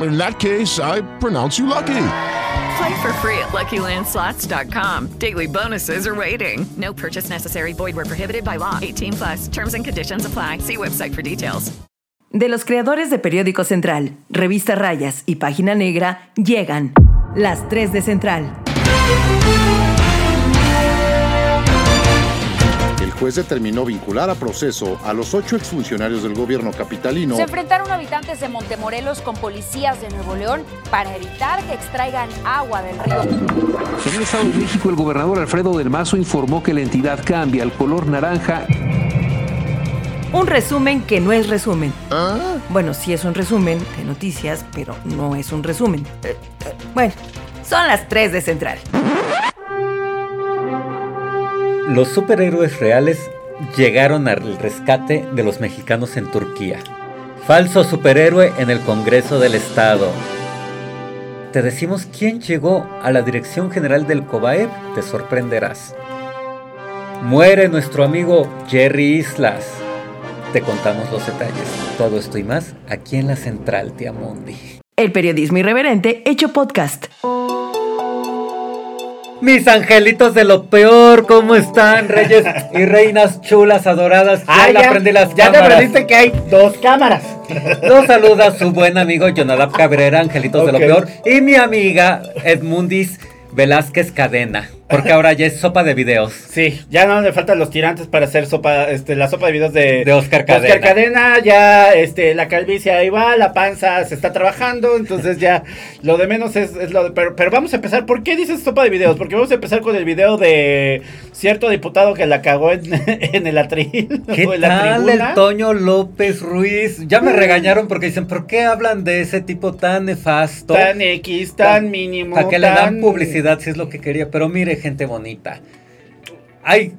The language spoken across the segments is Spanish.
In that case, I pronounce you lucky. Play for free at LuckyLandSlots.com. Daily bonuses are waiting. No purchase necessary. Void where prohibited by law. 18 plus. Terms and conditions apply. See website for details. De los creadores de Periódico Central, Revista Rayas y Página Negra, llegan las 3 de Central. Juez determinó vincular a proceso a los ocho exfuncionarios del gobierno capitalino. Se enfrentaron habitantes de Montemorelos con policías de Nuevo León para evitar que extraigan agua del río. En el Estado de México, el gobernador Alfredo del Mazo informó que la entidad cambia al color naranja. Un resumen que no es resumen. Bueno, sí es un resumen de noticias, pero no es un resumen. Eh, eh, Bueno, son las 3 de Central. Los superhéroes reales llegaron al rescate de los mexicanos en Turquía. Falso superhéroe en el Congreso del Estado. Te decimos quién llegó a la dirección general del COBAEP, te sorprenderás. Muere nuestro amigo Jerry Islas. Te contamos los detalles. Todo esto y más aquí en la Central Tiamundi. El periodismo irreverente hecho podcast. Mis angelitos de lo peor, ¿cómo están? Reyes y reinas chulas, adoradas. Ah, le ya, aprendí las ya te aprendiste que hay dos cámaras. Los saluda su buen amigo Jonadab Cabrera, angelitos de lo peor. Y mi amiga Edmundis Velázquez Cadena. Porque ahora ya es sopa de videos. Sí, ya no le faltan los tirantes para hacer sopa, este, la sopa de videos de, De Oscar de Oscar Cadena. Cadena. Ya, este, la calvicie ahí va, la panza se está trabajando, entonces ya lo de menos es, es lo de, pero, pero vamos a empezar. ¿Por qué dices sopa de videos? Porque vamos a empezar con el video de cierto diputado que la cagó en, en el atril. ¿Qué o en la tal tribuna. el Toño López Ruiz? Ya me regañaron porque dicen, ¿por qué hablan de ese tipo tan nefasto? Tan X, tan mínimo. ¿Para que le dan publicidad si es lo que quería? Pero mire, gente bonita. Hay.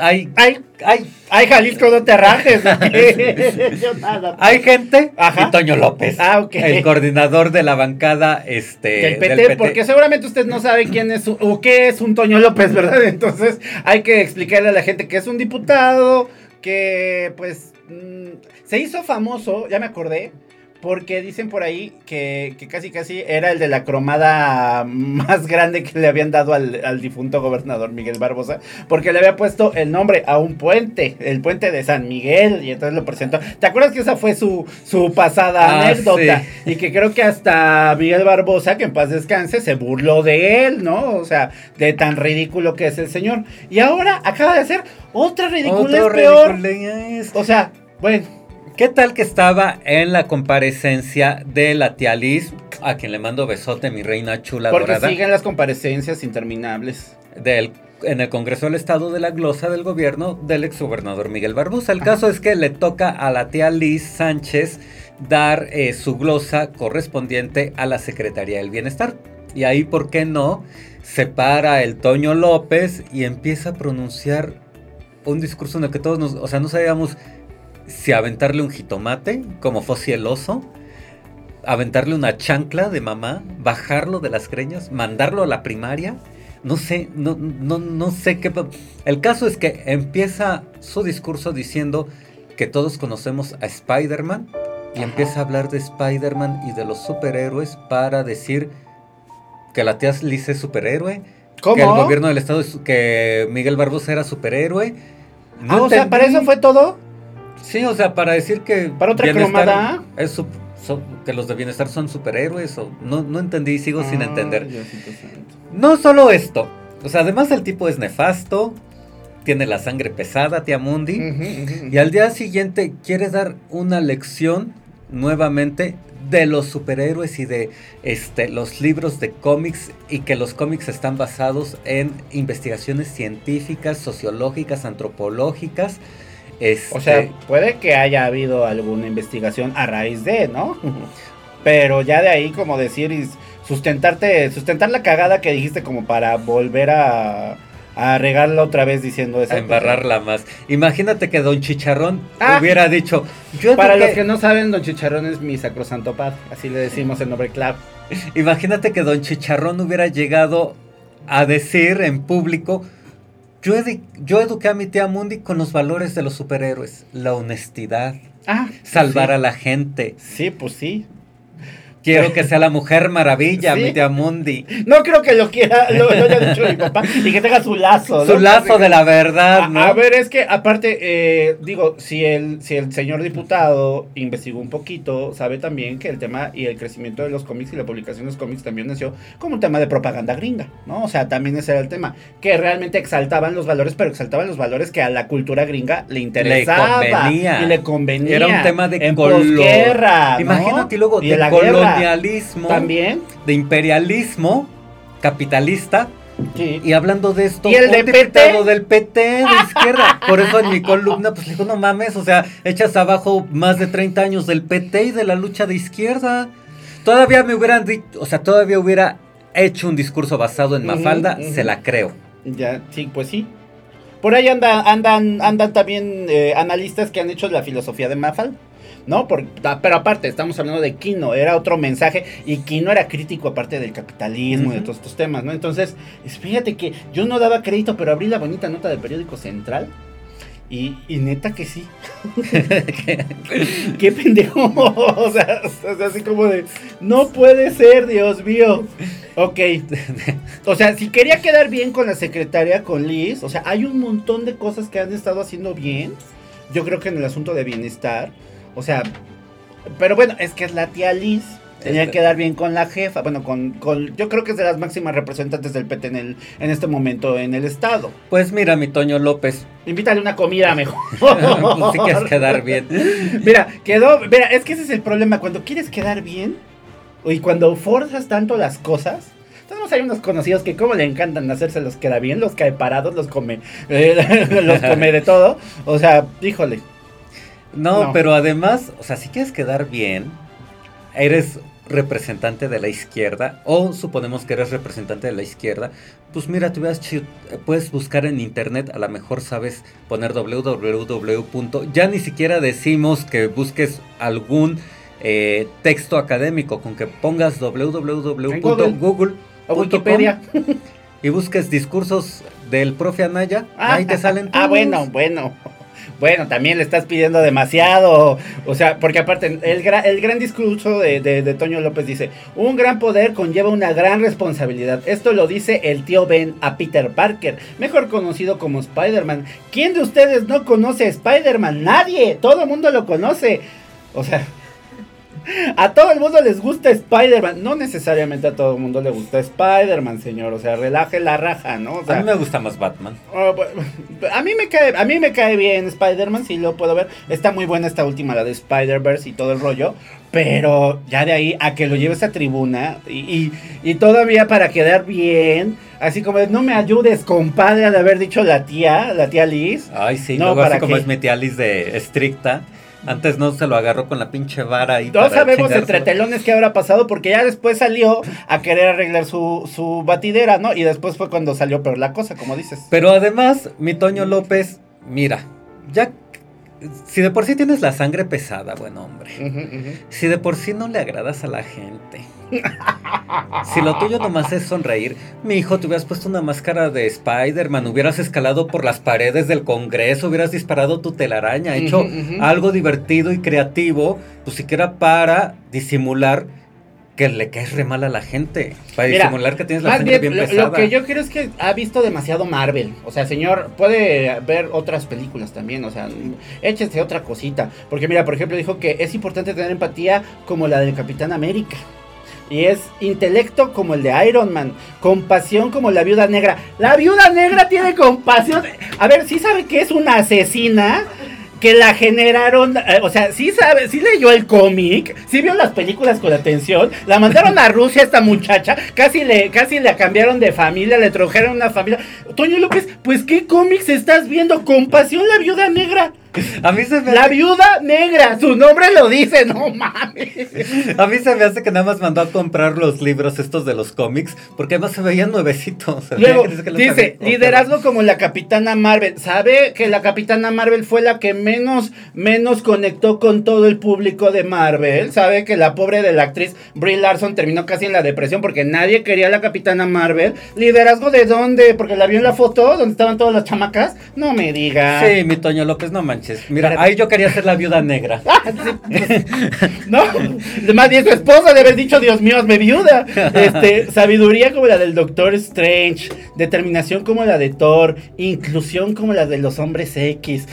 Hay. Ay, ay, ay, Jalisco, no te rajes. Hay gente Ajá. y Toño López, Ah, ok. el coordinador de la bancada este, del PT, porque seguramente usted no sabe quién es o qué es un Toño López, ¿verdad? Entonces hay que explicarle a la gente que es un diputado, que pues mm, se hizo famoso, ya me acordé, porque dicen por ahí que, que casi casi era el de la cromada más grande que le habían dado al, al difunto gobernador Miguel Barbosa, porque le había puesto el nombre a un puente, el puente de San Miguel, y entonces lo presentó. ¿Te acuerdas que esa fue su, su pasada Ah, anécdota? sí. Y que creo que hasta Miguel Barbosa, que en paz descanse, se burló de él, ¿no? O sea, de tan ridículo que es el señor. Y ahora acaba de hacer otra ridiculez peor. ridiculez. O sea, bueno, ¿Qué tal que estaba en la comparecencia de la tía Liz, a quien le mando besote, mi reina chula porque dorada, siguen las comparecencias interminables. del, en el Congreso del Estado de la glosa del gobierno del exgobernador Miguel Barbosa? El caso es que le toca a la tía Liz Sánchez dar eh, su glosa correspondiente a la Secretaría del Bienestar. Y ahí, ¿por qué no? Se para el Toño López y empieza a pronunciar un discurso en el que todos nos, o sea, no sabíamos si aventarle un jitomate, como Fossi el oso, aventarle una chancla de mamá, bajarlo de las creñas, mandarlo a la primaria. No sé, no, no, no sé qué. El caso es que empieza su discurso diciendo que todos conocemos a Spider-Man y empieza a hablar de Spider-Man y de los superhéroes para decir que la tía Liz es superhéroe, ¿Cómo? que el gobierno del estado es, que Miguel Barbosa era superhéroe. Ah, o sea. ¿para eso fue todo? Sí, o sea, para decir que. ¿Para otra cromada? Es su- so- que los de bienestar son superhéroes. O, no, no entendí, sigo sin Ah, entender. No solo esto. O sea, además el tipo es nefasto. tiene la sangre pesada, tía Mundi. Y al día siguiente quiere dar una lección nuevamente de los superhéroes y de este, los libros de cómics y que los cómics están basados en investigaciones científicas, sociológicas, antropológicas. O sea, Este, puede que haya habido alguna investigación a raíz de, ¿no? Pero ya de ahí como decir y sustentarte, sustentar la cagada que dijiste como para volver a, a regarla otra vez diciendo eso. a embarrarla más. Imagínate que Don Chicharrón Ah. hubiera dicho, yo Para los que no saben, Don Chicharrón es mi sacrosanto padre, así le decimos en Nobre Club. Imagínate que Don Chicharrón hubiera llegado a decir en público, yo, edi- yo eduqué a mi tía Mundi con los valores de los superhéroes, la honestidad, Ah, salvar sí. a la gente. Sí, pues sí. Quiero que sea la mujer maravilla, Sí. mi tía Mundi. No creo que lo quiera, lo, lo haya dicho mi papá, y que tenga su lazo. ¿no? Su lazo de la verdad, ¿no? a ver, es que aparte, eh, digo, si el, si el señor diputado investigó un poquito, sabe también que el tema y el crecimiento de los cómics y la publicación de los cómics también nació como un tema de propaganda gringa, ¿no? O sea, también ese era el tema, que realmente exaltaban los valores, pero exaltaban los valores que a la cultura gringa le interesaba. convenía. Y le convenía. Era un tema de en color. posguerra, ¿no? Imagínate luego Y de, la guerra. Colonialismo, También. de imperialismo capitalista. Sí. Y hablando de esto, ¿Y el un de diputado PT? del PT de izquierda. Por eso en mi columna, pues le digo, no mames, o sea, echas abajo más de 30 años del PT y de la lucha de izquierda. Todavía me hubieran dicho, o sea, todavía hubiera hecho un discurso basado en Mafalda, se la creo. Ya, sí, pues sí. Por ahí anda, andan, andan también eh, analistas que han hecho la filosofía de Mafal. ¿No? Por- ah, pero aparte, estamos hablando de Kino, era otro mensaje. Y Kino era crítico aparte del capitalismo y de todos estos temas, ¿no? Entonces, es- fíjate que yo no daba crédito, pero abrí la bonita nota del periódico Central. Y, y neta que sí. Qué pendejo. O sea, o sea, así como de. No puede ser, Dios mío. Ok. O sea, si quería quedar bien con la secretaria, con Liz, o sea, hay un montón de cosas que han estado haciendo bien. Yo creo que en el asunto de bienestar. O sea, pero bueno, es que es la tía Liz. Tenía Este- que quedar bien con la jefa. Bueno, con, con. Yo creo que es de las máximas representantes del PT en, el, en este momento en el estado. Pues mira, mi Toño López, Invítale una comida mejor. pues si quieres quedar bien. Mira, quedó. Mira, es que ese es el problema. Cuando quieres quedar bien y cuando forzas tanto las cosas. Tenemos hay unos conocidos que como le encantan hacerse los queda bien, los cae parados, los come, eh, los come de todo. O sea, híjole. No, No. pero además, o sea, si quieres quedar bien, eres representante de la izquierda, o suponemos que eres representante de la izquierda, pues mira, tú chi- puedes buscar en internet, a lo mejor sabes poner www. Ya ni siquiera decimos que busques algún eh, texto académico, con que pongas www.google O Wikipedia. y busques discursos del profe Anaya, ahí te salen Ah, todos. bueno, bueno. Bueno, también le estás pidiendo demasiado. O sea, porque aparte, el, gra- el gran discurso de, de- de Toño López dice: Un gran poder conlleva una gran responsabilidad. Esto lo dice el tío Ben a Peter Parker, mejor conocido como Spider-Man. ¿Quién de ustedes no conoce a Spider-Man? Nadie. Todo el mundo lo conoce. O sea. A todo el mundo les gusta Spider-Man. No necesariamente a todo el mundo le gusta Spider-Man, señor. O sea, relaje la raja, ¿no? O sea, A mí me gusta más Batman. Bueno, a mí me cae, a mí me cae bien Spider-Man, sí lo puedo ver. Está muy buena esta última, la de Spider-Verse y todo el rollo. Pero ya de ahí a que lo lleves a tribuna y, y- y todavía para quedar bien, así como no me ayudes, compadre, al haber dicho la tía, la tía Liz. Ay, sí, No, luego ¿para así como es mi tía Liz de estricta. Antes no se lo agarró con la pinche vara y No sabemos entre telones qué habrá pasado porque ya después salió a querer arreglar su, su batidera, ¿no? Y después fue cuando salió peor la cosa, como dices. Pero además, mi Toño López, mira, ya si de por sí tienes la sangre pesada, buen hombre. Si de por sí no le agradas a la gente. Si lo tuyo nomás es sonreír, mi hijo, te hubieras puesto una máscara de Spider-Man, hubieras escalado por las paredes del Congreso, hubieras disparado tu telaraña, hecho algo divertido y creativo, pues siquiera para disimular que le caes re mal a la gente, para Mira, disimular que tienes la sangre bien, pesada. lo que yo creo es que ha visto demasiado Marvel. O sea, señor, puede ver otras películas también. O sea, échese otra cosita. Porque mira, por ejemplo, dijo que es importante tener empatía como la del Capitán América. Y es intelecto como el de Iron Man, compasión como la viuda negra. La viuda negra tiene compasión. A ver, ¿sí sabe que es una asesina? Que la generaron, eh, o sea, sí sabe, sí leyó el cómic, sí vio las películas con atención, la mandaron a Rusia esta muchacha, casi le, casi la cambiaron de familia, le trajeron una familia. Toño López, pues qué cómics estás viendo? Compasión la viuda negra. A mí se me La hace, viuda negra, su nombre lo dice, no mames. a mí se me hace que nada más mandó a comprar los libros estos de los cómics, porque además se veían nuevecitos. se Luego, que dice, había liderazgo como la Capitana Marvel. ¿Sabe que la Capitana Marvel fue la que menos, menos conectó con todo el público de Marvel? ¿Sabe que la pobre de la actriz Brie Larson terminó casi en la depresión porque nadie quería a la Capitana Marvel? ¿Liderazgo de dónde? Porque la vio en la foto donde estaban todas las chamacas. No me diga. Sí, mi Toño López, no manches. Mira, ahí yo quería ser la viuda negra. No, más bien su esposa de haber dicho, Dios mío, hazme viuda. Este, sabiduría como la del Doctor Strange, determinación como la de Thor, inclusión como la de los hombres X.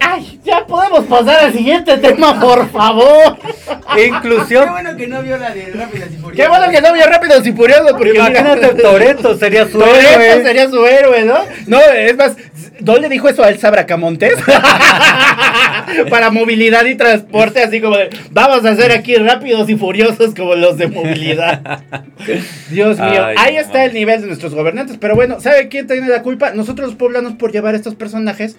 Ay, ya podemos pasar al siguiente tema, por favor. Inclusión. Qué bueno que no vio la de Rápidas y Furiosas. Qué bueno que no vio Rápidos y Furiosos, porque Imagínate, Toreto sería su Toretto héroe. sería su héroe, ¿no? No, es más, ¿no le dijo eso a Elsa Bracamontes? Para movilidad y transporte, así como de, vamos a hacer aquí rápidos y furiosos como los de movilidad. Dios mío, Ay, ahí no está el nivel de nuestros gobernantes. Pero bueno, ¿sabe quién tiene la culpa? Nosotros los poblanos por llevar a estos personajes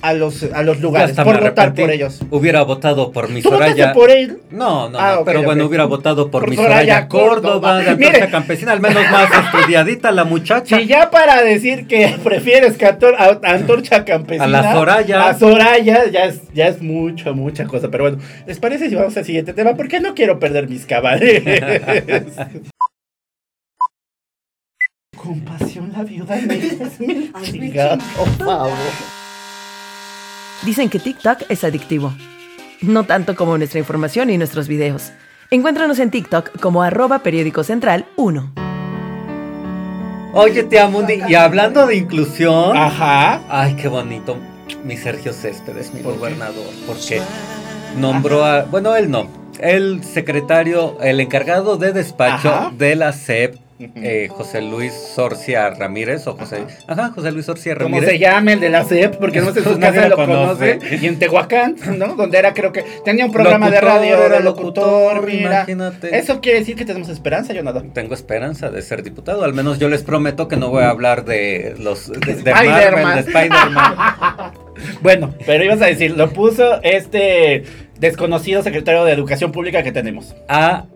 a los, a los lugares, por votar arrepentí. por ellos. Hubiera votado por mi ¿Tú votaste Soraya. por él? No, no, Ah, no, pero bueno, hubiera votado por, Por mi Soraya Soraya Córdoba, Córdoba. de. Campesina, al menos más estudiadita la muchacha. Y ya para decir que prefieres que Antor- a- a Antorcha Campesina. A la Soraya. A Soraya, ya es, ya es mucho, mucha cosa. Pero bueno, ¿les parece si vamos al siguiente tema? Porque no quiero perder mis cabales. Compasión la viuda negra es mi por favor. Dicen que TikTok es adictivo. No tanto como nuestra información y nuestros videos. Encuéntranos en TikTok como arroba periódico central 1. Oye, tía Mundi, y hablando de inclusión. Ajá. Ay, qué bonito. Mi Sergio Céspedes, mi gobernador, porque nombró a. Bueno, él no. El secretario, el encargado de despacho Ajá. de la SEP, eh, José Luis Sorcia Ramírez, o José. Ajá, José Luis Sorcia Como Ramírez. se llame el de la CEP, porque no sé si Nadie lo conoce. Y en Tehuacán, ¿no? Donde era, creo que tenía un programa de radio, era locutor, locutor, mira. imagínate. Eso quiere decir que tenemos esperanza, Jonathan. Tengo esperanza de ser diputado. Al menos yo les prometo que no voy a hablar de los de, de Spider-Man. Bueno, pero ibas a decir, lo puso este desconocido secretario de Educación Pública que tenemos. a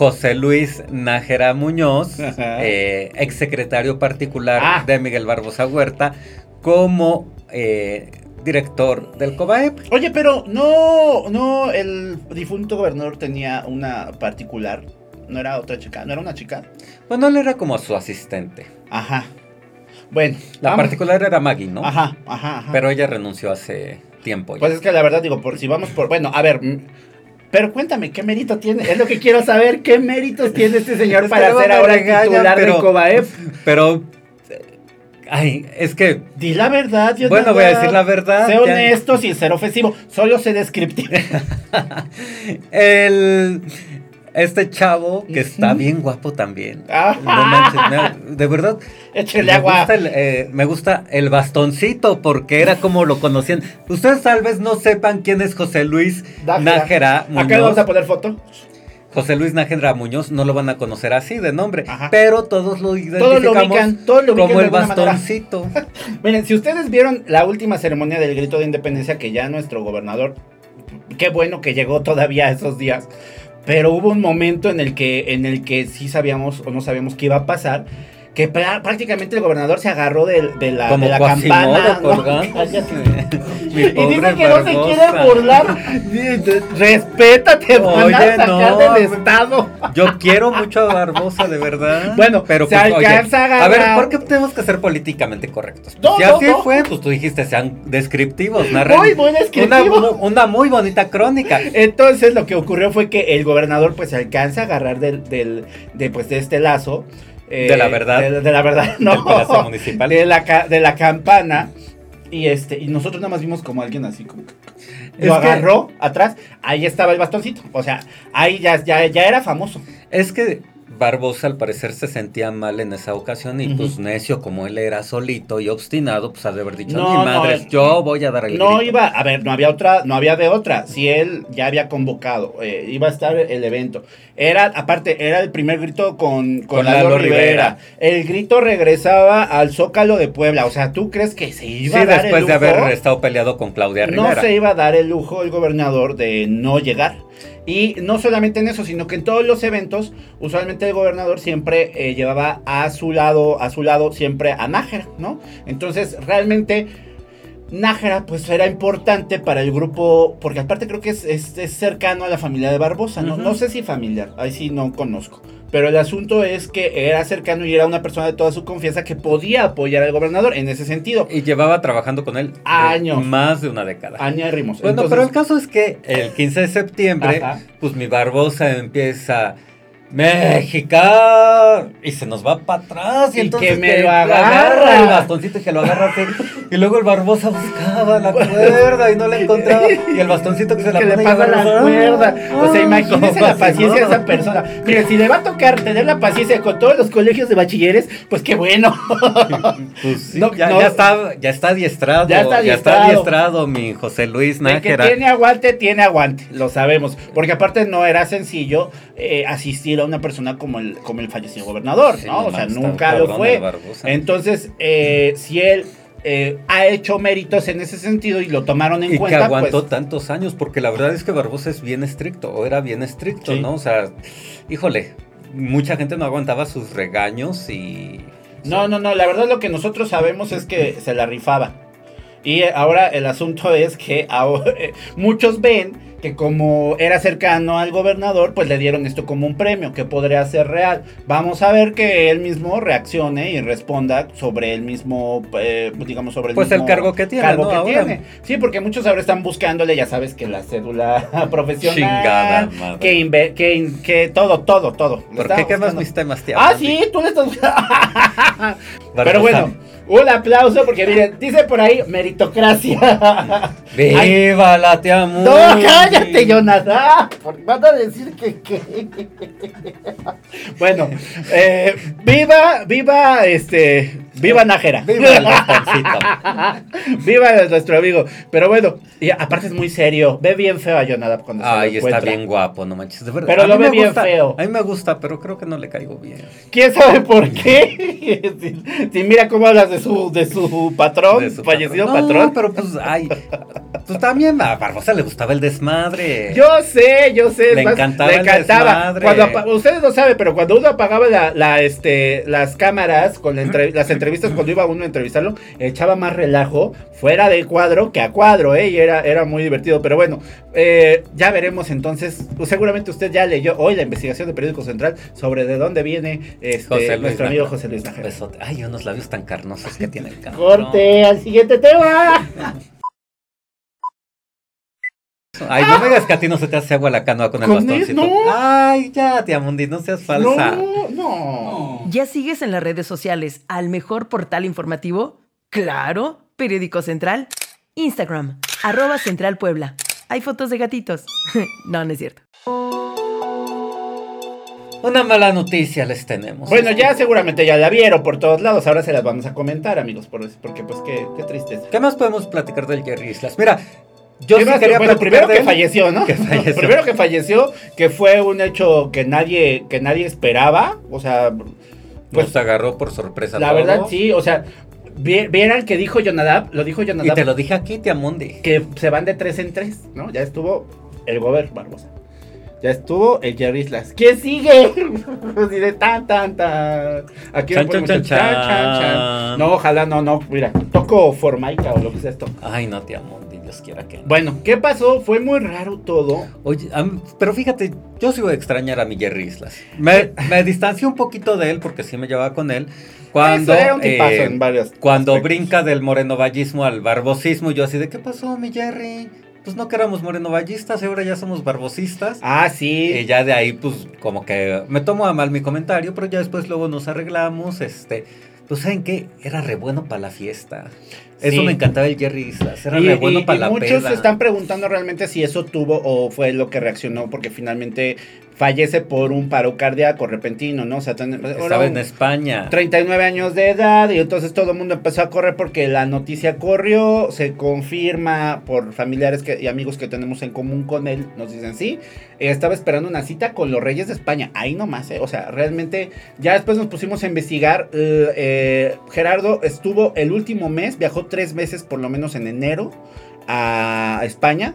José Luis Nájera Muñoz, eh, exsecretario particular Ah. de Miguel Barbosa Huerta, como eh, director del COBAEP. Oye, pero no, no, el difunto gobernador tenía una particular. No era otra chica, no era una chica. Bueno, él era como su asistente. Ajá. Bueno, La vamos- particular era Maggie, ¿no? Ajá, ajá, ajá. Pero ella renunció hace tiempo. ya. Pues es que la verdad digo, por si vamos por, bueno, a ver, pero cuéntame, ¿qué mérito tiene? Es lo que quiero saber, ¿qué méritos tiene este señor para ser ahora regañan, titular pero- del COBAEP? Pero, ay, es que Di la verdad, Dios Bueno, voy a decir la verdad, Sé honesto sin ser ofensivo, solo sé descriptivo. el este chavo que está bien guapo también. Ah. No manches, me- de verdad. Échale me agua. Gusta el, eh, me gusta el bastoncito porque era como lo conocían. Ustedes tal vez no sepan quién es José Luis Nájera Muñoz. Acá vamos a poner foto. José Luis Nájera Muñoz no lo van a conocer así de nombre, pero todos lo Todos identificamos lo ubican, todos lo ubican como el bastoncito. Miren, si ustedes vieron la última ceremonia del grito de independencia que ya nuestro gobernador, qué bueno que llegó todavía esos días, pero hubo un momento en el que, en el que sí sabíamos o no sabíamos qué iba a pasar. Que prá- prácticamente el gobernador se agarró de, de la, Como de la campana. Y dice que no se quiere burlar. Respétate, van a Oye, sacar no, del estado. Yo quiero mucho a Barbosa, de verdad. Bueno, pero se pues, oye, alcanza a a ver, agarrar. ¿por qué tenemos que ser políticamente correctos? No, si no, así no. fue, pues tú dijiste sean descriptivos, narren Muy, muy descriptivo. Una, una muy bonita crónica. Entonces lo que ocurrió fue que el gobernador pues se alcanza a agarrar del, del de pues de este lazo. Eh, De la verdad. De, de la verdad, no. Del Palacio Municipal. De la, de la campana. Y este, y nosotros nada más vimos como alguien así como que Es lo que- agarró atrás, ahí estaba el bastoncito. O sea, ahí ya, ya, ya era famoso. Es que Barbosa al parecer se sentía mal en esa ocasión y pues necio como él era solito y obstinado, pues ha de haber dicho, No, mi no, madre, yo voy a dar el No grito". iba, a ver, no había otra, no había de otra. Si él ya había convocado, eh, iba a estar el evento. Era, aparte, era el primer grito con, con, Con Lalo Lalo Rivera. Rivera. El grito regresaba al Zócalo de Puebla. O sea, ¿tú crees que se iba Sí, a dar después el de lujo? haber estado peleado con Claudia No Rivera. se iba a dar el lujo el gobernador de no llegar. Y no solamente en eso, sino que en todos los eventos, usualmente el gobernador siempre eh, llevaba a su lado, a su lado siempre a Nájera, ¿no? Entonces, realmente Nájera, pues era importante para el grupo, porque aparte creo que es, es- es cercano a la familia de Barbosa, ¿no? No sé si familiar, ahí sí no conozco. Pero el asunto es que era cercano y era una persona de toda su confianza que podía apoyar al gobernador en ese sentido. Y llevaba trabajando con él de Años. más de una década. Años rimos. Bueno, pero el caso es que el 15 de septiembre, Ajá. pues mi Barbosa empieza México y se nos va para atrás y, Y entonces que me lo agarra. agarra el bastoncito y que lo agarra así. y luego el Barbosa buscaba la cuerda y no la encontraba y el bastoncito que se la que le pasa la cuerda. O sea, Ah, imagínese ¿cómo la paciencia de esa persona. Mire, si le va a tocar tener la paciencia con todos los colegios de bachilleres, pues qué bueno. Pues sí, No, ya, no. ya está, ya está adiestrado. Ya está adiestrado. adiestrado, mi José Luis De que Nájera. tiene aguante, tiene aguante, lo sabemos. Porque aparte no era sencillo eh, asistir a una persona como el, como el fallecido gobernador, Sí, ¿no? o sea, nunca lo fue. Entonces, eh, si él eh, ha hecho méritos en ese sentido y lo tomaron en Y que cuenta, aguantó pues, tantos años, porque la verdad es que Barbosa es bien estricto, o era bien estricto, Sí. ¿no? O sea, híjole, mucha gente no aguantaba sus regaños y... No, no, no, la verdad lo que nosotros sabemos es que se la rifaba. Y ahora el asunto es que ahora, eh, muchos ven que como era cercano al gobernador, pues le dieron esto como un premio, que podría ser real. Vamos a ver que él mismo reaccione y responda sobre el mismo, eh, digamos, sobre el Pues el mismo cargo que tiene, cargo ¿no? que Ahora. tiene. Sí, porque muchos ahora están buscándole, ya sabes, que la cédula profesional, Chingada madre. que, que, que todo, todo, todo. ¿Por qué quemas mis temas, tía? Ah, sí, tú le estás Pero bueno, un aplauso porque miren, dice por ahí meritocracia. Ay, ¡Viva la tía Mundi! no, cállate, Jonathan. Porque Van a decir que, que- Bueno, eh, viva, viva, este, viva Nájera. ¡Viva el viva nuestro amigo. Pero bueno, y aparte es muy serio. Ve bien feo a Jonathan cuando se lo Ay, está bien guapo, no manches, de verdad. Pero A lo ve bien gusta, feo. A mí me gusta, pero creo que no le caigo bien. ¿Quién sabe por qué? si, si mira cómo hablas de su, de su patrón, De su fallecido patrón. patrón. No, pero pues, ay, pues también a Barbosa le gustaba el desmadre. Yo sé, yo sé. Le más, encantaba le el encantaba. desmadre. Cuando ustedes no saben, pero cuando uno apagaba la, la, este, las cámaras, con la entre- las entrevistas, cuando iba uno a entrevistarlo, echaba más relajo fuera de cuadro que a cuadro, ¿eh? Y era, era muy divertido. Pero bueno, eh, ya veremos entonces. pues, seguramente usted ya leyó hoy la investigación del Periódico Central sobre de dónde viene este, nuestro amigo. José Luis. Besote. Ay, unos labios tan carnosos que tiene el cabrón. Corte al siguiente tema. Ay, no me digas que a ti no se te hace agua la canoa con el Con bastoncito. él, no. Ay, ya, tía Mundi, no seas falsa. No, no. ¿Ya sigues en las redes sociales al mejor portal informativo? Claro, Periódico Central. Instagram, arroba Central Puebla. Hay fotos de gatitos. no, no es cierto. Una mala noticia les tenemos. Bueno, ya seguramente ya la vieron por todos lados. Ahora se las vamos a comentar, amigos, por- porque pues qué, qué tristeza. ¿Qué más podemos platicar del Jerry Islas? Mira, yo ¿Qué sí más? quería Bueno, platicar primero de que él. falleció, ¿no? Que falleció. primero que falleció, que fue un hecho que nadie, que nadie esperaba. O sea, pues Nos agarró por sorpresa la verdad sí, o sea, vi- vieran que dijo Jonadab, lo dijo Y Jonadab, te lo dije aquí, tía Mundi. que se van de tres en tres, ¿no? Ya estuvo el Gober Barbosa. Ya estuvo el Jerry Islas. ¿Quién sigue? Así de tan, tan, tan. Aquí Chan, chan, chan, chan. No, ojalá no, no. Mira, toco Formaica o lo que es esto. Ay, no, tía Mundi, Dios quiera que no. Bueno, ¿qué pasó? Fue muy raro todo. Oye, am- pero fíjate, yo sí voy a extrañar a mi Jerry Islas. Me, me distancié un poquito de él porque sí me llevaba con él. Cuando, Eso era un tipazo eh, en varios cuando aspectos. brinca del morenovallismo al barbosismo, yo así de, ¿qué pasó, mi Jerry? Pues no que éramos morenovallistas ahora ya somos barbosistas. Ah, sí. Y ya de ahí, pues, como que me tomo a mal mi comentario, pero ya después luego nos arreglamos, este... Pues, ¿saben qué? Era re bueno para la fiesta. Eso Sí. me encantaba el Jerry Islas. Era Y, re bueno y- para y la muchos se están preguntando realmente si eso tuvo o fue lo que reaccionó, porque finalmente fallece por un paro cardíaco repentino, ¿no? O sea, ten- Estaba en España. 39 años de edad y entonces todo el mundo empezó a correr porque la noticia corrió, se confirma por familiares que- y amigos que tenemos en común con él, nos dicen sí, eh, estaba esperando una cita con los reyes de España, ahí nomás, eh, o sea, realmente ya después nos pusimos a investigar, eh, eh, Gerardo estuvo el último mes, viajó tres veces por lo menos en enero a España.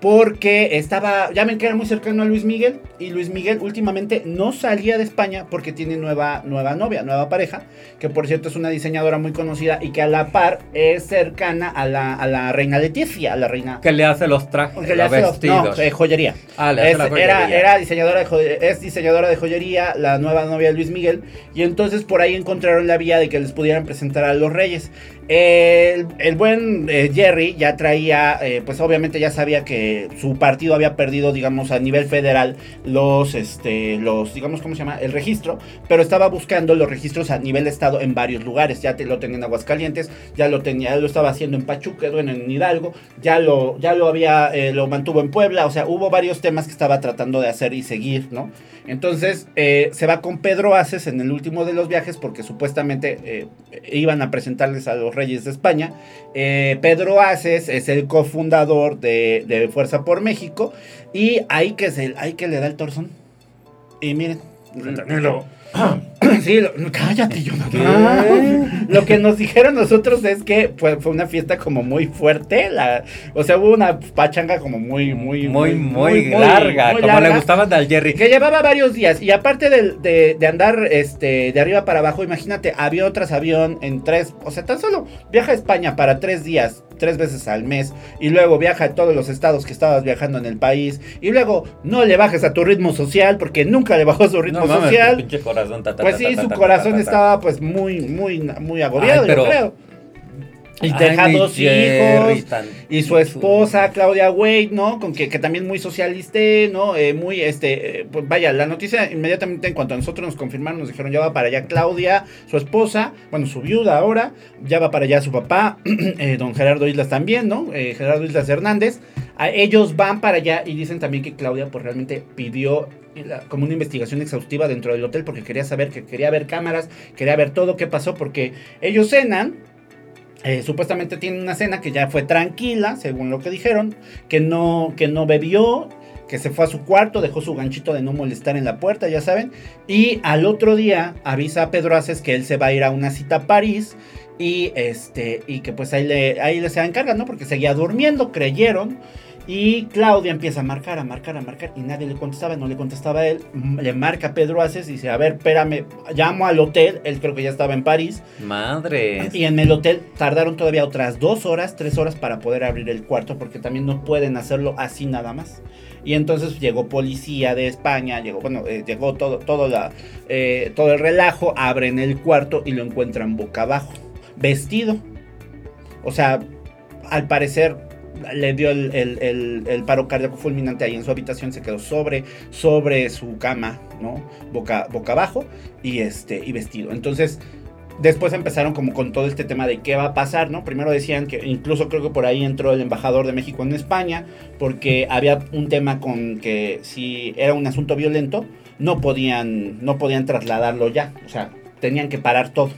Porque estaba, ya ven que era muy cercano a Luis Miguel y Luis Miguel últimamente no salía de España porque tiene nueva, nueva novia, nueva pareja, que por cierto es una diseñadora muy conocida y que a la par es cercana a la, a la reina Leticia, a la reina... Que le hace los trajes, que le hace los- vestidos. no, eh, joyería. Ah, le hace Es- la Era, joyería. era diseñadora de joye- es diseñadora de joyería, la nueva novia de Luis Miguel, y entonces por ahí encontraron la vía de que les pudieran presentar a los reyes. El, el buen eh, Jerry ya traía, eh, pues obviamente ya sabía que su partido había perdido, digamos, a nivel federal los, este, los, digamos, ¿cómo se llama? El registro, pero estaba buscando los registros a nivel estado en varios lugares. Ya te, lo tenía en Aguascalientes, ya lo tenía, lo estaba haciendo en Pachuca, bueno, en Hidalgo, ya lo, ya lo había, eh, lo mantuvo en Puebla, o sea, hubo varios temas que estaba tratando de hacer y seguir, ¿no? Entonces eh, se va con Pedro Aces en el último de los viajes porque supuestamente eh, iban a presentarles a los reyes de España. Eh, Pedro Aces es el cofundador de, Fuerza por México y ahí que, se, ahí que le da el torzón. Y miren, lo- Sí, lo- cállate, Jonathan. Lo que nos dijeron nosotros es que fue, fue una fiesta como muy fuerte. La, o sea, hubo una pachanga como muy, muy, Muy, muy, larga, muy como larga, le gustaban al Jerry. Que llevaba varios días. Y aparte de, de andar este, de arriba para abajo, imagínate, avión tras avión en tres. O sea, tan solo viaja a España para tres días, tres veces al mes. Y luego viaja a todos los estados que estabas viajando en el país. Y luego no le bajes a tu ritmo social, porque nunca le bajó su ritmo No social. Corazón, ta, ta, Pues sí, su corazón ta, ta. estaba pues muy, muy, muy agobiado, Ay, pero- yo creo. Y deja dos Jerry, hijos. tan- Y su esposa, Claudia Wade, ¿no? Con que, que también muy socialista, ¿no? Eh, muy, este, eh, pues vaya, la noticia inmediatamente en cuanto a nosotros nos confirmaron, nos dijeron, ya va para allá Claudia, su esposa, bueno, su viuda ahora, ya va para allá su papá, eh, don Gerardo Islas también, ¿no? Gerardo Islas Hernández. Ellos van para allá y dicen también que Claudia, pues realmente pidió la- como una investigación exhaustiva dentro del hotel porque quería saber, que quería ver cámaras, quería ver todo qué pasó, porque ellos cenan, eh, supuestamente tienen una cena que ya fue tranquila, según lo que dijeron, que no, que no bebió, que se fue a su cuarto, dejó su ganchito de no molestar en la puerta, ya saben, y al otro día avisa a Pedro Aces que él se va a ir a una cita a París y este y que pues ahí le ahí le se encarga, ¿no? Porque seguía durmiendo, creyeron. Y Claudia empieza a marcar, a marcar, a marcar y nadie le contestaba, no le contestaba a él. Le marca Pedro Aces y dice, a ver, espérame, llamo al hotel, él creo que ya estaba en París. Madre. Y en el hotel tardaron todavía otras dos horas, tres horas para poder abrir el cuarto, porque también no pueden hacerlo así nada más. Y entonces llegó policía de España, llegó, bueno, eh, llegó todo, todo, la, eh, todo el relajo, abren el cuarto y lo encuentran boca abajo, vestido. O sea, al parecer le dio el, el- paro cardíaco fulminante ahí en su habitación, se quedó sobre, sobre su cama, ¿no? Boca, boca abajo y, este, y vestido. Entonces, después empezaron como con todo este tema de qué va a pasar, ¿no? Primero decían que incluso creo que por ahí entró el embajador de México en España, porque había un tema con que si era un asunto violento, no podían, no podían trasladarlo ya, o sea, tenían que parar todo.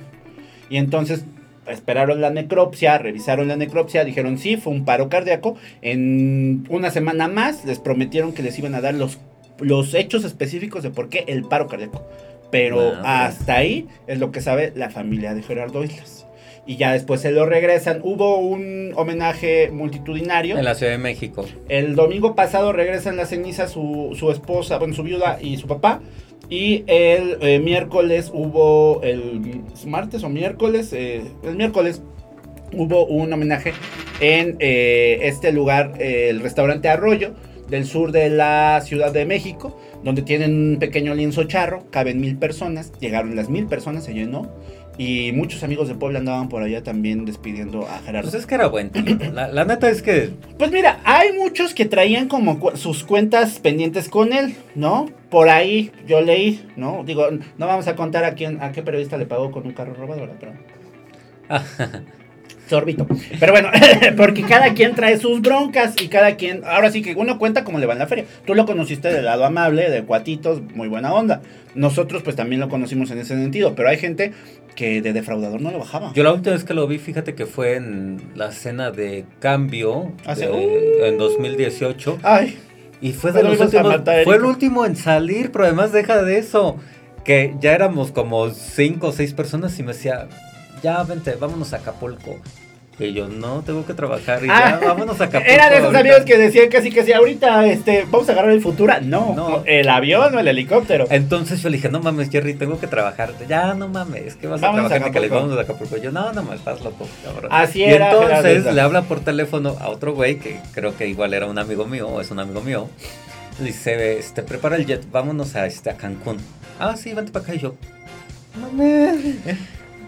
Y entonces esperaron la necropsia, revisaron la necropsia, dijeron sí, fue un paro cardíaco. En una semana más les prometieron que les iban a dar los, los hechos específicos de por qué el paro cardíaco. Pero Madre. hasta ahí es lo que sabe la familia de Gerardo Islas. Y ya después se lo regresan. Hubo un homenaje multitudinario. En la Ciudad de México. El domingo pasado regresan las cenizas su, su esposa, bueno, su viuda y su papá. Y el eh, miércoles hubo, el martes o miércoles, eh, el miércoles hubo un homenaje en eh, este lugar, eh, el restaurante Arroyo, del sur de la Ciudad de México, donde tienen un pequeño lienzo charro, caben mil personas, llegaron las mil personas, se llenó. Y muchos amigos de Puebla andaban por allá también despidiendo a Gerardo. Pues es que era buen. La, la neta es que Pues mira, hay muchos que traían como cu- sus cuentas pendientes con él, ¿no? Por ahí yo leí, ¿no? Digo, no vamos a contar a quién, a qué periodista le pagó con un carro robado, ¿verdad? Pero Sorbito. Pero bueno, porque cada quien trae sus broncas y cada quien, ahora sí que uno cuenta cómo le va en la feria. Tú lo conociste del lado amable, de cuatitos, muy buena onda. Nosotros pues también lo conocimos en ese sentido, pero hay gente que de defraudador no lo bajaba. Yo la última vez que lo vi, fíjate que fue en la cena de cambio Hace- de- uh. en 2018. Ay. Y fue, de los últimos- matar, fue el último en salir, pero además deja de eso. Que ya éramos como cinco o seis personas y me decía, ya vente, vámonos a Acapulco. Y yo, no, tengo que trabajar y ya, Ah, vámonos a Acapulco. Era de esos ahorita". amigos que decían casi que si ahorita este, vamos a agarrar el Futura. No, el avión o el helicóptero. Entonces yo le dije, no mames, Jerry, tengo que trabajar. Ya, no mames, ¿qué vas a Vámonos a trabajar Cali? Acapulco. Vámonos a Acapulco. Yo, no, no me estás loco, cabrón. Así y era, entonces le habla por teléfono a otro güey que creo que igual era un amigo mío, o es un amigo mío. Le dice, este, prepara el jet, vámonos a, este, a Cancún. Ah, sí, vente para acá. Y yo,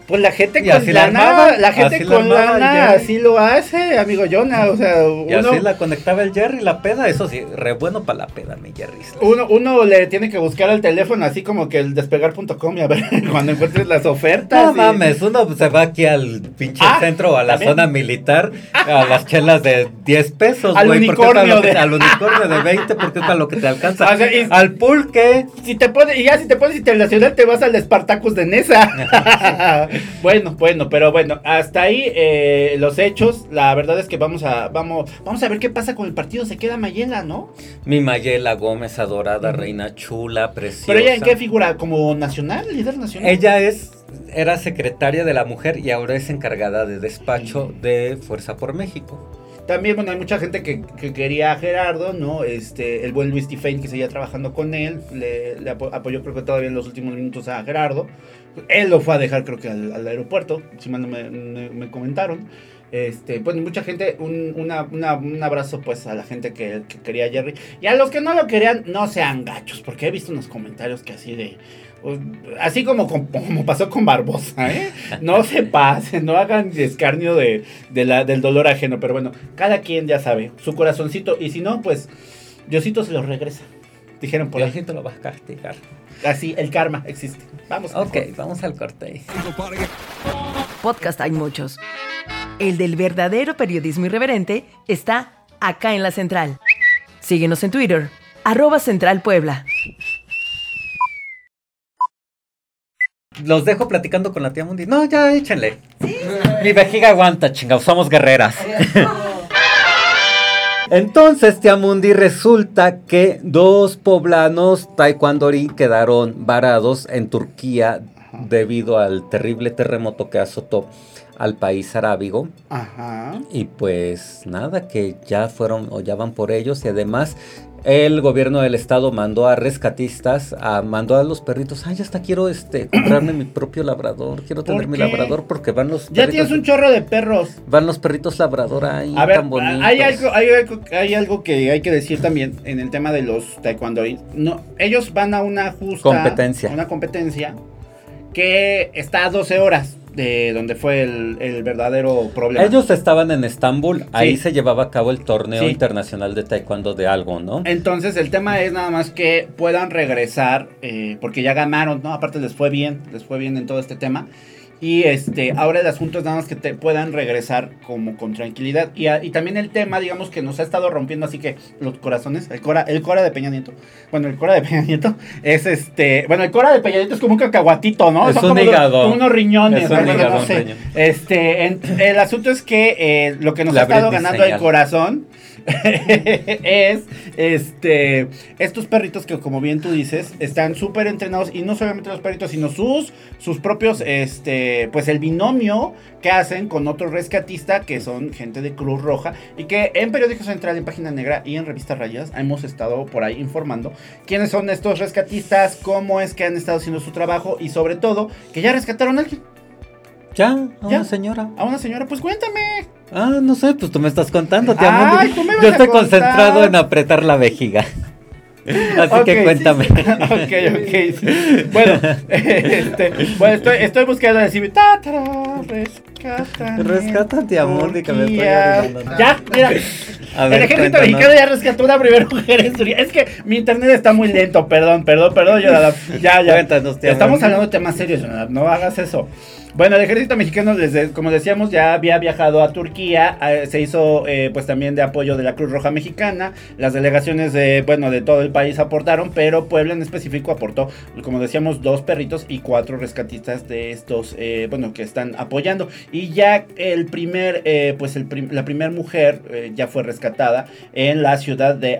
Pues la gente Y con la lana, armaba, la gente así la con el lana así lo hace, amigo Jonah. O sea, y uno, así la conectaba el Jerry, la peda. Eso sí, re bueno para la peda, mi Jerry. uno, uno le tiene que buscar al teléfono así como que el despegar.com y a ver cuando encuentres las ofertas. No y- mames, uno se va aquí al pinche Ah, centro, a la también. zona militar, a las chelas de 10 pesos, Al unicornio lo que- de- Al unicornio de 20, porque es para lo que te alcanza. O sea, y- al pulque. Si te pones, y ya si te pones internacional, te vas al Spartacus de Nesa. bueno, bueno, pero bueno, hasta ahí eh, los hechos. La verdad es que vamos a, vamos, vamos a ver qué pasa con el partido. Se queda Mayela, ¿no? Mi Mayela Gómez, adorada, reina chula, preciosa. Pero ella en qué figura, como nacional, líder nacional. Ella es, era secretaria de la mujer y ahora es encargada de despacho de Fuerza por México. También, bueno, hay mucha gente que, que quería a Gerardo, ¿no? Este, el buen Luis Tifain que seguía trabajando con él, le, le apo- apoyó creo que todavía en los últimos minutos a Gerardo. Él lo fue a dejar creo que al, aeropuerto, si mal no me, me- me comentaron. Este, pues mucha gente, un, un abrazo pues a la gente que, que quería a Jerry. Y a los que no lo querían, no sean gachos, porque he visto unos comentarios que así de... uh, Así como, como, pasó con Barbosa, ¿eh? No se pasen, no hagan escarnio de, de la, del dolor ajeno. Pero bueno, cada quien ya sabe, su corazoncito. Y si no, pues Diosito se lo regresa. Dijeron por ahí. Diosito lo va a castigar. Así, el karma existe. Vamos. Ok, vamos al corte. Podcast hay muchos. El del verdadero periodismo irreverente está acá en la central. Síguenos en Twitter, arroba Central Puebla. Los dejo platicando con la tía Mundi. No, ya échenle. Mi vejiga aguanta, chingados, somos guerreras. Entonces, tía Mundi, resulta que dos poblanos taekwondorí quedaron varados en Turquía debido al terrible terremoto que azotó al país arábigo. Ajá. Y pues nada, que ya fueron o ya van por ellos y además el gobierno del estado mandó a rescatistas, a, mandó a los perritos, ay, hasta quiero este comprarme mi propio labrador, quiero tener mi labrador porque van los Ya perritos- tienes un chorro de perros. van los perritos labrador ahí A ver, tan bonitos. hay algo, hay, algo, hay algo que hay que decir también en el tema de los taekwondo. No, ellos van a una justa Competencia. Una competencia que está a 12 horas de donde fue el, el verdadero problema. Ellos estaban en Estambul, ahí se llevaba a cabo el torneo Sí. internacional de taekwondo de algo, ¿no? Entonces el tema es nada más que puedan regresar, eh, porque ya ganaron, ¿no? Aparte les fue bien, les fue bien en todo este tema. Y este, ahora el asunto es nada más que te puedan regresar como con tranquilidad. Y, a- y también el tema, digamos, que nos ha estado rompiendo así que los corazones, el Cora, el Cora de Peña Nieto. Bueno, el Cora de Peña Nieto es este. Bueno, el Cora de Peña Nieto es como un cacahuatito, ¿no? Es Son un como hígado. unos riñones, Es un bueno, hígado, no sé. Este, en- el asunto es que eh, lo que nos La ha estado ganando el corazón es este estos perritos que como bien tú dices están súper entrenados y no solamente los perritos sino sus sus propios este pues el binomio que hacen con otro rescatista que son gente de Cruz Roja y que en Periódico Central en Página Negra y en Revista Rayas hemos estado por ahí informando quiénes son estos rescatistas cómo es que han estado haciendo su trabajo y sobre todo que ya rescataron a alguien Ya, a ¿Ya? una señora. a una señora pues cuéntame Ah, no sé, pues tú me estás contando, Ay, tú me vas Yo estoy concentrado en apretar la vejiga. Así que cuéntame. sí. ok, ok. Bueno, este, bueno estoy, estoy buscando decir. Ta, tara, rescátame, Rescátate, amor, de que me estoy orinando. Ya, mira. A el ver, ejército cuéntanos. mexicano ya rescató una primera mujer en Turquía. Es que mi internet está muy lento, perdón, perdón, perdón, Yolanda. Ya, ya. Cuéntanos, tía Estamos hablando de temas serios, No hagas eso. Bueno, el ejército mexicano, desde, como decíamos, ya había viajado a Turquía, se hizo eh, pues también de apoyo de la Cruz Roja Mexicana, las delegaciones de, bueno, de todo el país aportaron, pero Puebla en específico aportó, como decíamos, dos perritos y cuatro rescatistas de estos, eh, bueno, que están apoyando. Y ya el primer, eh, pues el prim- la primera mujer ya fue rescatada en la ciudad de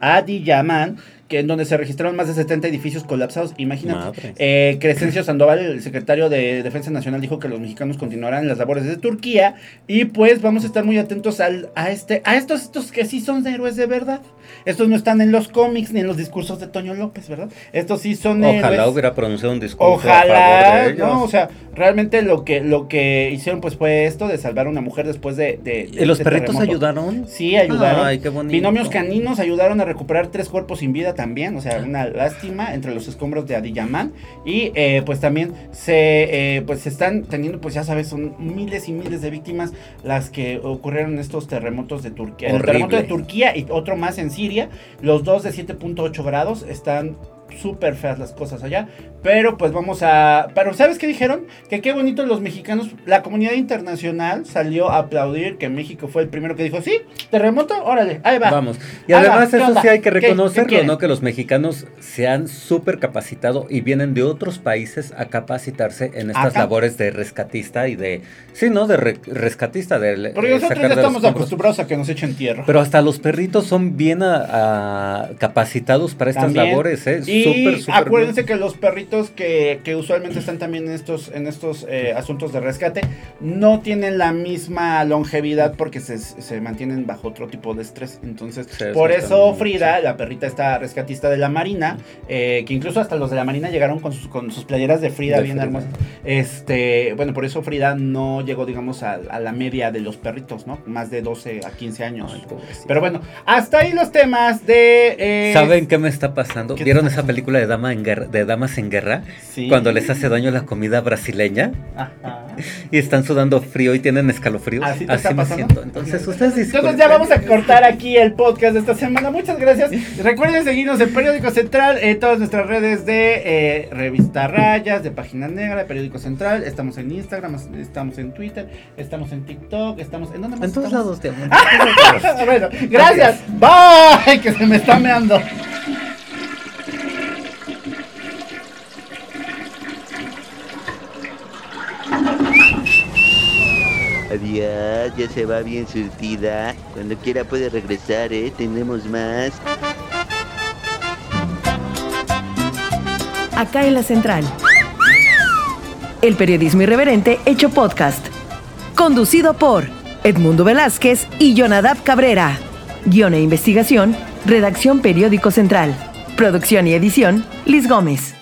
Adiyaman, que en donde se registraron más de 70 edificios colapsados. Imagínate. Eh, Crescencio Sandoval, el secretario de Defensa Nacional, dijo que los mexicanos continuarán las labores de Turquía. Y pues vamos a estar muy atentos al, a este, a estos, estos que sí son héroes de verdad. Estos no están en los cómics ni en los discursos de Toño López, ¿verdad? Estos sí son Ojalá héroes. hubiera pronunciado un discurso a Ojalá, favor de ellos. ¿no? O sea, realmente lo que, lo que hicieron pues fue esto de salvar a una mujer después de... de- de ¿Y los este perritos terremoto. ayudaron? Sí, ayudaron. Ay, qué bonito. Binomios caninos ayudaron a recuperar tres cuerpos sin vida también, o sea, una lástima entre los escombros de Adiyaman. Y eh, pues también se, eh, pues están teniendo, pues ya sabes, son miles y miles de víctimas las que ocurrieron en estos terremotos de Turquía. El terremoto de Turquía y otro más en Siria, los dos de 7.8 grados están súper feas las cosas allá. Pero pues vamos a... Pero ¿sabes qué dijeron? Que qué bonito los mexicanos, la comunidad internacional salió a aplaudir que México fue el primero que dijo, sí, terremoto, órale, ahí va. Vamos. Y va, además ¿qué eso sí hay que ¿Qué- qué reconocerlo? ¿no? Que los mexicanos se han súper capacitado y vienen de otros países a capacitarse en estas Acá. labores de rescatista y de... Sí, ¿no? De re- rescatista, de... Porque de nosotros ya estamos acostumbrados a que nos echen tierra. Pero hasta los perritos son bien a- a- capacitados para estas También. labores, ¿eh? Y Súper, súper acuérdense que los perritos que, que usualmente están también en estos, en estos eh, asuntos de rescate no tienen la misma longevidad porque se, se mantienen bajo otro tipo de estrés. Entonces, Sí, por eso Frida, la perrita esta rescatista de la Marina, eh, que incluso hasta los de la Marina llegaron con sus, con sus playeras de Frida De bien Frida. hermosas. Este, bueno, por eso Frida no llegó, digamos, a, a la media de los perritos, ¿no? Más de 12 a 15 años. Pero bueno, hasta ahí los temas de... eh, ¿Saben qué me está pasando? ¿Qué ¿Vieron esa película de, Dama en guerra, de Damas en Guerra? Sí. Cuando les hace daño la comida brasileña Ajá. y están sudando frío y tienen escalofríos. ¿Así te Así está me pasando? siento. Entonces, ustedes Entonces ya vamos a cortar aquí el podcast de esta semana. Muchas gracias. Recuerden seguirnos en Periódico Central, en todas nuestras redes de eh, Revista Rayas, de Página Negra, de Periódico Central. Estamos en Instagram, estamos en Twitter, estamos en TikTok, estamos en dónde más En todos estamos? lados, te amo. bueno, gracias. Bye, que se me está meando. Adiós, ya se va bien surtida. Cuando quiera puede regresar, ¿eh? Tenemos más. Acá en la central. El periodismo irreverente hecho podcast. Conducido por Edmundo Velázquez y Jonadab Cabrera. Guión e investigación, redacción Periódico Central. Producción y edición, Liz Gómez.